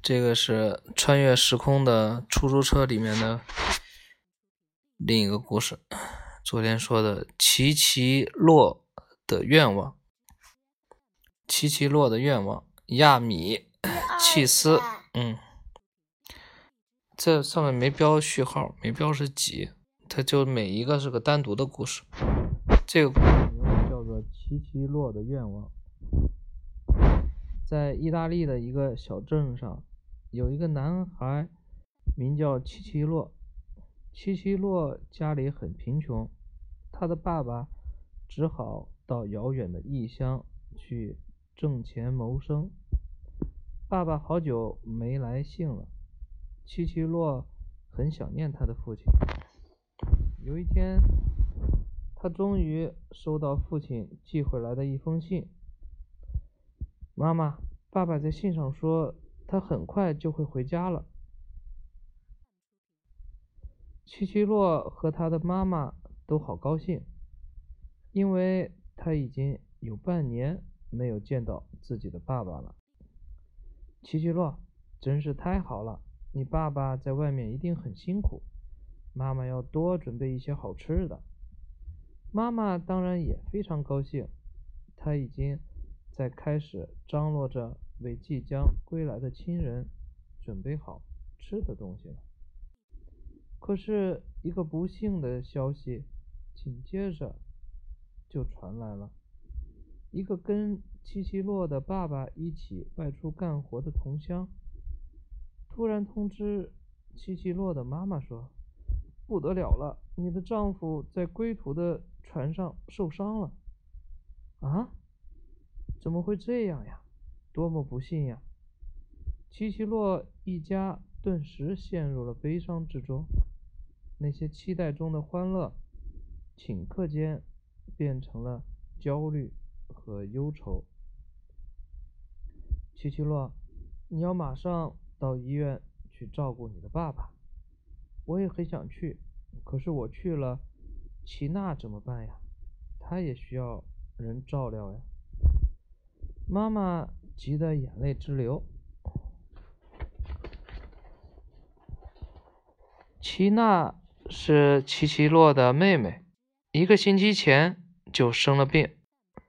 这个是穿越时空的出租车里面的另一个故事。昨天说的奇奇洛的愿望，奇奇洛的愿望，亚米契斯，嗯，这上面没标序号，没标是几，它就每一个是个单独的故事。这个故事名字叫做奇奇洛的愿望，在意大利的一个小镇上。有一个男孩，名叫奇奇洛。奇奇洛家里很贫穷，他的爸爸只好到遥远的异乡去挣钱谋生。爸爸好久没来信了，奇奇洛很想念他的父亲。有一天，他终于收到父亲寄回来的一封信。妈妈，爸爸在信上说。他很快就会回家了。奇奇洛和他的妈妈都好高兴，因为他已经有半年没有见到自己的爸爸了。奇奇洛，真是太好了！你爸爸在外面一定很辛苦，妈妈要多准备一些好吃的。妈妈当然也非常高兴，她已经在开始张罗着。为即将归来的亲人准备好吃的东西了。可是，一个不幸的消息紧接着就传来了：一个跟七七洛的爸爸一起外出干活的同乡，突然通知七七洛的妈妈说：“不得了了，你的丈夫在归途的船上受伤了。”啊？怎么会这样呀？多么不幸呀！奇奇洛一家顿时陷入了悲伤之中，那些期待中的欢乐，顷刻间变成了焦虑和忧愁。奇奇洛，你要马上到医院去照顾你的爸爸。我也很想去，可是我去了，齐娜怎么办呀？她也需要人照料呀。妈妈。急得眼泪直流。齐娜是齐齐洛的妹妹，一个星期前就生了病，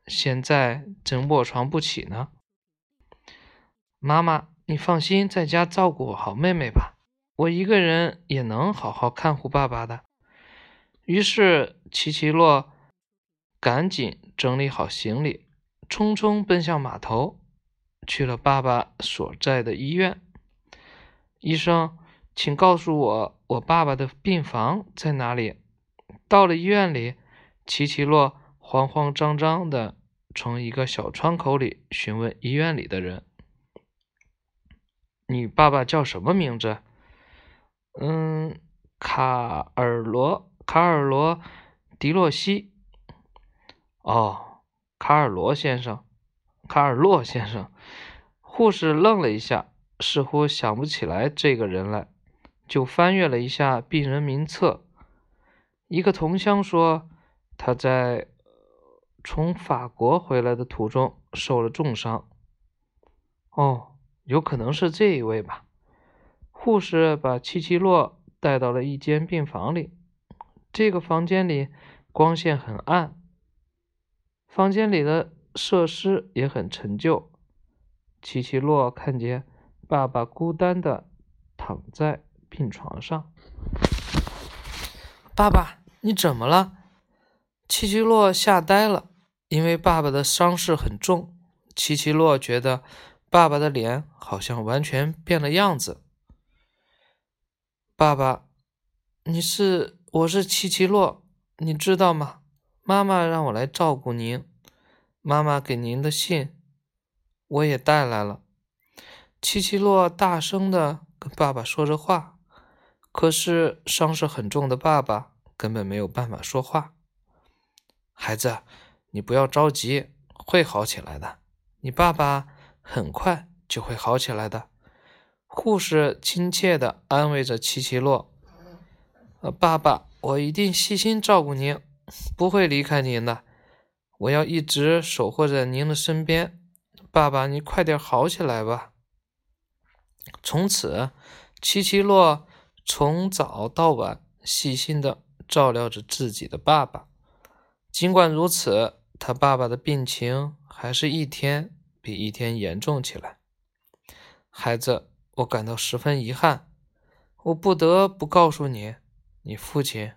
现在正卧床不起呢。妈妈，你放心，在家照顾好妹妹吧，我一个人也能好好看护爸爸的。于是，齐齐洛赶紧整理好行李，匆匆奔向码头。去了爸爸所在的医院，医生，请告诉我我爸爸的病房在哪里。到了医院里，奇奇洛慌慌张张的从一个小窗口里询问医院里的人：“你爸爸叫什么名字？”“嗯，卡尔罗，卡尔罗，迪洛西。”“哦，卡尔罗先生。”卡尔洛先生，护士愣了一下，似乎想不起来这个人来，就翻阅了一下病人名册。一个同乡说，他在从法国回来的途中受了重伤。哦，有可能是这一位吧。护士把七七洛带到了一间病房里，这个房间里光线很暗，房间里的。设施也很陈旧。奇奇洛看见爸爸孤单的躺在病床上。爸爸，你怎么了？奇奇洛吓呆了，因为爸爸的伤势很重。奇奇洛觉得爸爸的脸好像完全变了样子。爸爸，你是我是奇奇洛，你知道吗？妈妈让我来照顾您。妈妈给您的信，我也带来了。七七洛大声的跟爸爸说着话，可是伤势很重的爸爸根本没有办法说话。孩子，你不要着急，会好起来的。你爸爸很快就会好起来的。护士亲切的安慰着七七洛：“呃，爸爸，我一定细心照顾您，不会离开您的。”我要一直守护在您的身边，爸爸，你快点好起来吧。从此，奇奇洛从早到晚细心的照料着自己的爸爸。尽管如此，他爸爸的病情还是一天比一天严重起来。孩子，我感到十分遗憾，我不得不告诉你，你父亲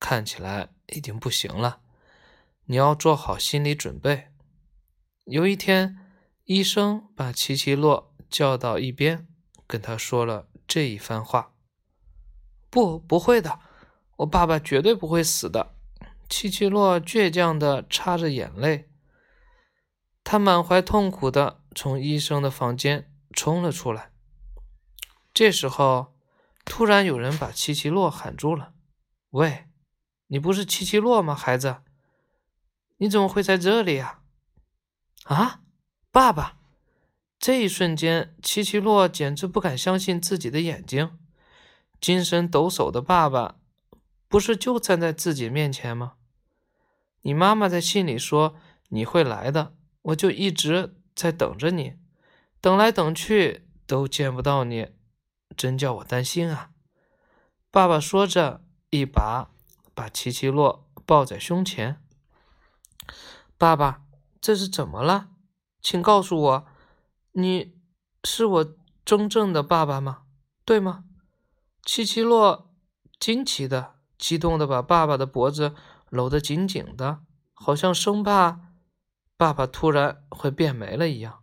看起来已经不行了。你要做好心理准备。有一天，医生把奇奇洛叫到一边，跟他说了这一番话：“不，不会的，我爸爸绝对不会死的。”奇奇洛倔强的擦着眼泪，他满怀痛苦的从医生的房间冲了出来。这时候，突然有人把奇奇洛喊住了：“喂，你不是奇奇洛吗，孩子？你怎么会在这里呀？”啊，爸爸！这一瞬间，奇奇洛简直不敢相信自己的眼睛，精神抖擞的爸爸。不是就站在自己面前吗？你妈妈在信里说你会来的，我就一直在等着你，等来等去都见不到你，真叫我担心啊！爸爸说着，一把把琪琪洛抱在胸前。爸爸，这是怎么了？请告诉我，你是我真正的爸爸吗？对吗？琪琪洛惊奇的。激动的把爸爸的脖子搂得紧紧的，好像生怕爸爸突然会变没了一样。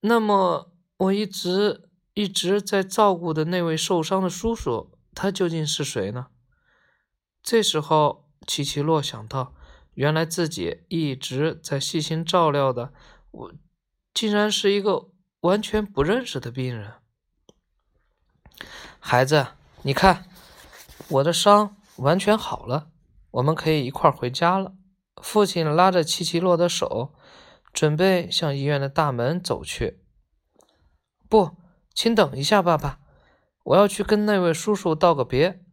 那么，我一直一直在照顾的那位受伤的叔叔，他究竟是谁呢？这时候，琪琪洛想到，原来自己一直在细心照料的我，竟然是一个完全不认识的病人。孩子，你看。我的伤完全好了，我们可以一块儿回家了。父亲拉着奇奇洛的手，准备向医院的大门走去。不，请等一下，爸爸，我要去跟那位叔叔道个别。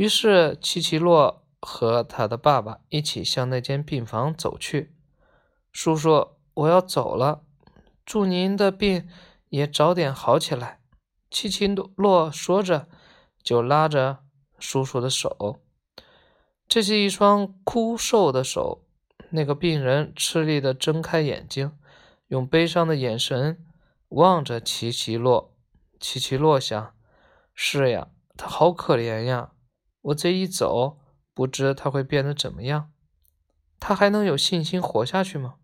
于是，奇奇洛和他的爸爸一起向那间病房走去。叔叔，我要走了，祝您的病也早点好起来。奇奇洛说着，就拉着。叔叔的手，这是一双枯瘦的手。那个病人吃力地睁开眼睛，用悲伤的眼神望着奇奇洛。奇奇洛想：是呀，他好可怜呀！我这一走，不知他会变得怎么样。他还能有信心活下去吗？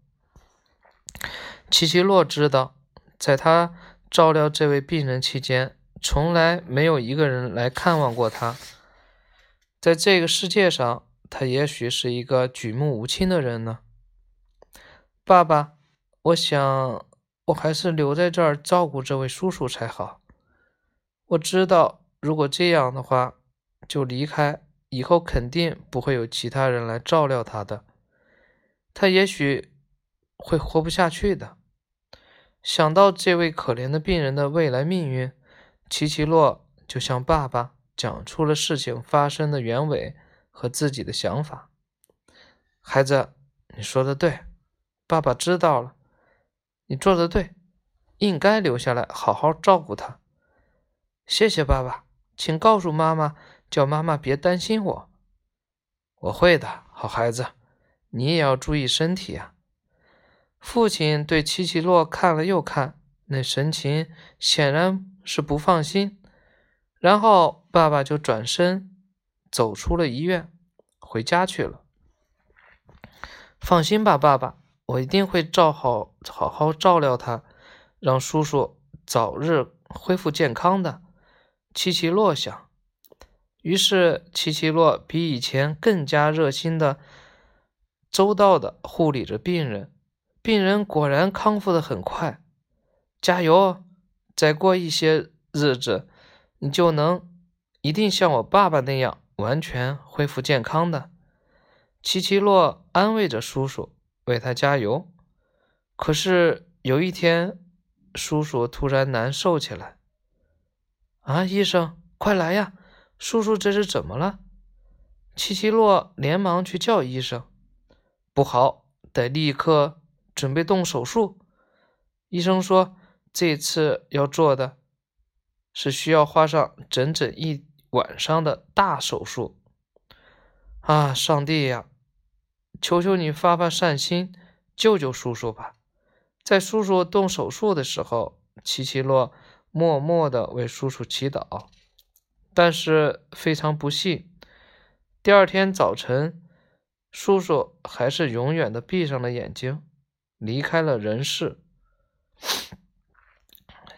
奇奇洛知道，在他照料这位病人期间，从来没有一个人来看望过他。在这个世界上，他也许是一个举目无亲的人呢。爸爸，我想我还是留在这儿照顾这位叔叔才好。我知道，如果这样的话，就离开以后，肯定不会有其他人来照料他的。他也许会活不下去的。想到这位可怜的病人的未来命运，奇奇洛就向爸爸。讲出了事情发生的原委和自己的想法。孩子，你说的对，爸爸知道了。你做的对，应该留下来好好照顾他。谢谢爸爸，请告诉妈妈，叫妈妈别担心我。我会的，好孩子，你也要注意身体啊。父亲对奇奇洛看了又看，那神情显然是不放心。然后爸爸就转身走出了医院，回家去了。放心吧，爸爸，我一定会照好好好照料他，让叔叔早日恢复健康的。奇奇洛想。于是奇奇洛比以前更加热心的、周到的护理着病人。病人果然康复的很快。加油！再过一些日子。你就能一定像我爸爸那样完全恢复健康的。奇奇洛安慰着叔叔，为他加油。可是有一天，叔叔突然难受起来。啊，医生，快来呀！叔叔这是怎么了？奇奇洛连忙去叫医生。不好，得立刻准备动手术。医生说，这次要做的是需要花上整整一晚上的大手术。啊，上帝呀，求求你发发善心，救救叔叔吧！在叔叔动手术的时候，奇奇洛默默地为叔叔祈祷。但是非常不幸，第二天早晨，叔叔还是永远的闭上了眼睛，离开了人世。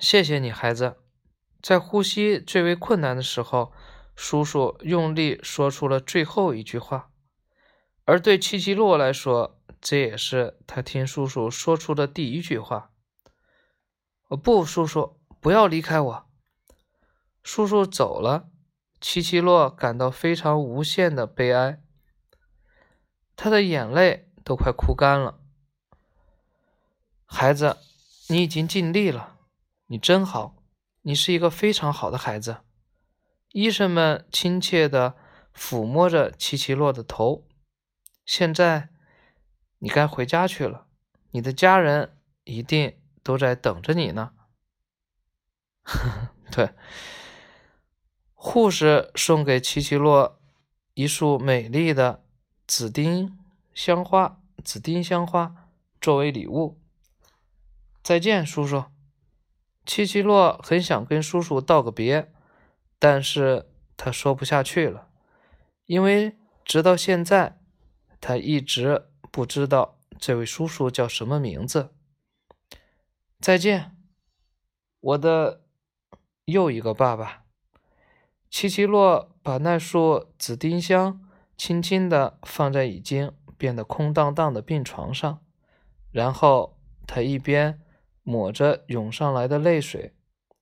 谢谢你，孩子。在呼吸最为困难的时候，叔叔用力说出了最后一句话。而对七七洛来说，这也是他听叔叔说出的第一句话。不，叔叔，不要离开我。叔叔走了，七七洛感到非常无限的悲哀，他的眼泪都快哭干了。孩子，你已经尽力了，你真好，你是一个非常好的孩子。医生们亲切地抚摸着七七洛的头。现在，你该回家去了，你的家人一定都在等着你呢。对。护士送给奇奇洛一束美丽的紫丁香花，紫丁香花作为礼物。再见，叔叔。奇奇洛很想跟叔叔道个别，但是他说不下去了，因为直到现在，他一直不知道这位叔叔叫什么名字。再见，我的又一个爸爸。奇奇洛把那束紫丁香轻轻地放在已经变得空荡荡的病床上，然后他一边抹着涌上来的泪水，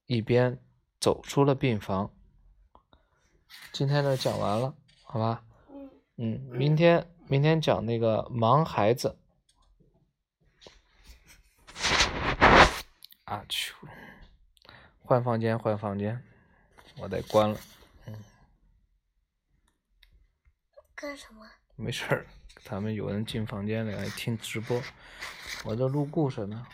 一边走出了病房。今天的讲完了，好吧？嗯，明天明天讲那个盲孩子。啊去，换房间，换房间，我得关了。干什么？没事儿，他们有人进房间里来听直播，我在录故事呢。